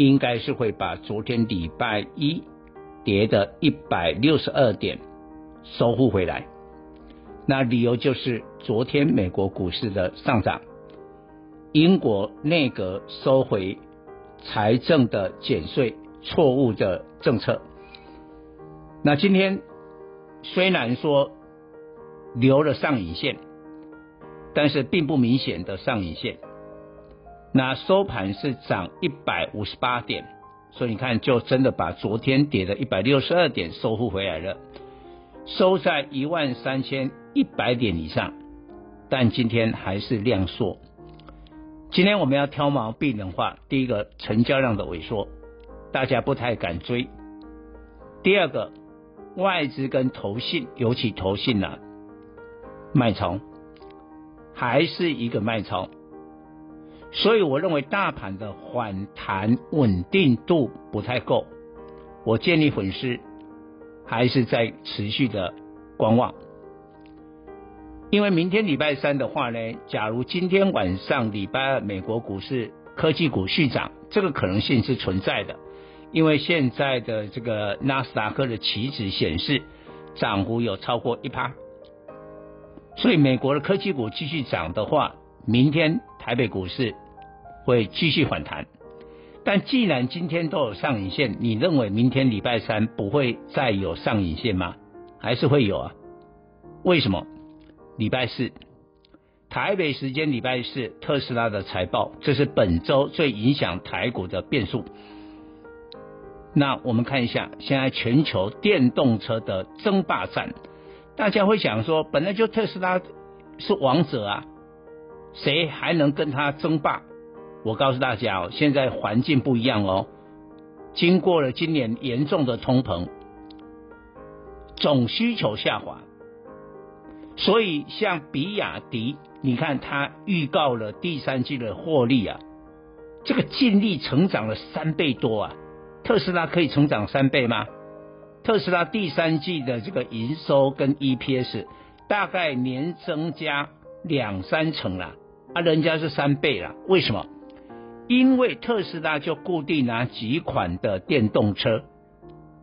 应该是会把昨天礼拜一跌的一百六十二点收复回来。那理由就是昨天美国股市的上涨，英国内阁收回财政的减税错误的政策。那今天虽然说留了上影线，但是并不明显的上影线。那收盘是涨一百五十八点，所以你看，就真的把昨天跌的一百六十二点收复回来了，收在一万三千一百点以上。但今天还是量缩。今天我们要挑毛病的话，第一个成交量的萎缩，大家不太敢追；第二个。外资跟投信，尤其投信呢，卖超，还是一个卖超，所以我认为大盘的反弹稳定度不太够，我建议粉丝还是在持续的观望，因为明天礼拜三的话呢，假如今天晚上礼拜二美国股市科技股续涨，这个可能性是存在的。因为现在的这个纳斯达克的期指显示涨幅有超过一趴，所以美国的科技股继续涨的话，明天台北股市会继续反弹。但既然今天都有上影线，你认为明天礼拜三不会再有上影线吗？还是会有啊？为什么？礼拜四，台北时间礼拜四，特斯拉的财报，这是本周最影响台股的变数。那我们看一下，现在全球电动车的争霸战，大家会想说，本来就特斯拉是王者啊，谁还能跟他争霸？我告诉大家哦，现在环境不一样哦，经过了今年严重的通膨，总需求下滑，所以像比亚迪，你看它预告了第三季的获利啊，这个净利成长了三倍多啊。特斯拉可以成长三倍吗？特斯拉第三季的这个营收跟 EPS 大概年增加两三成了，啊，人家是三倍了，为什么？因为特斯拉就固定拿几款的电动车，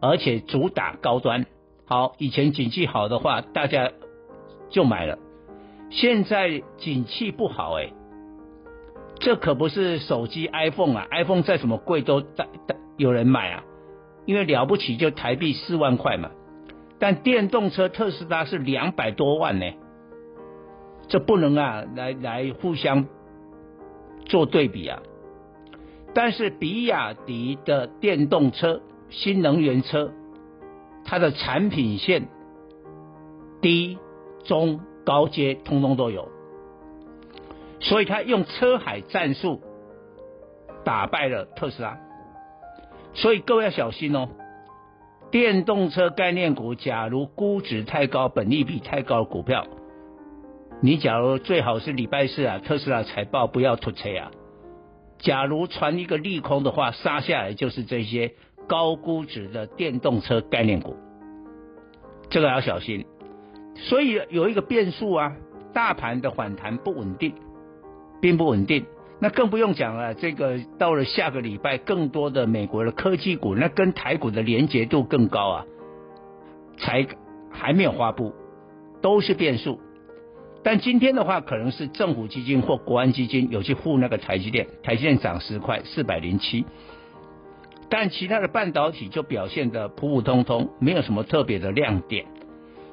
而且主打高端。好，以前景气好的话，大家就买了，现在景气不好哎，这可不是手机 iPhone 啊，iPhone 再怎么贵都大大。有人买啊，因为了不起就台币四万块嘛，但电动车特斯拉是两百多万呢，这不能啊来来互相做对比啊。但是比亚迪的电动车新能源车，它的产品线低、中、高阶通通都有，所以它用车海战术打败了特斯拉。所以各位要小心哦，电动车概念股，假如估值太高、本利比太高股票，你假如最好是礼拜四啊，特斯拉财报不要突车啊。假如传一个利空的话，杀下来就是这些高估值的电动车概念股，这个要小心。所以有一个变数啊，大盘的反弹不稳定，并不稳定。那更不用讲了，这个到了下个礼拜，更多的美国的科技股，那跟台股的连结度更高啊，才还没有发布，都是变数。但今天的话，可能是政府基金或国安基金有去护那个台积电，台积电涨十块，四百零七。但其他的半导体就表现得普普通通，没有什么特别的亮点。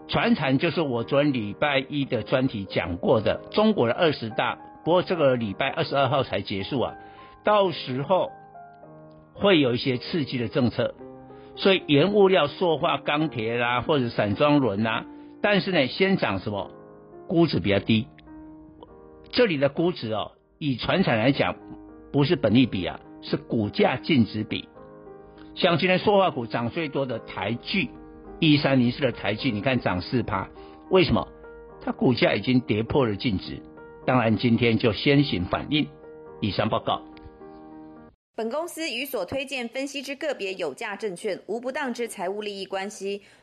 传产就是我昨天礼拜一的专题讲过的中国的二十大，不过这个礼拜二十二号才结束啊，到时候会有一些刺激的政策，所以原物料塑化、钢铁啦，或者散装轮呐，但是呢，先涨什么？估值比较低。这里的估值哦，以传产来讲，不是本利比啊，是股价净值比。像今天塑化股涨最多的台剧。一三零四的台剧，你看涨四趴，为什么？它股价已经跌破了净值，当然今天就先行反应。以上报告。本公司与所推荐分析之个别有价证券无不当之财务利益关系。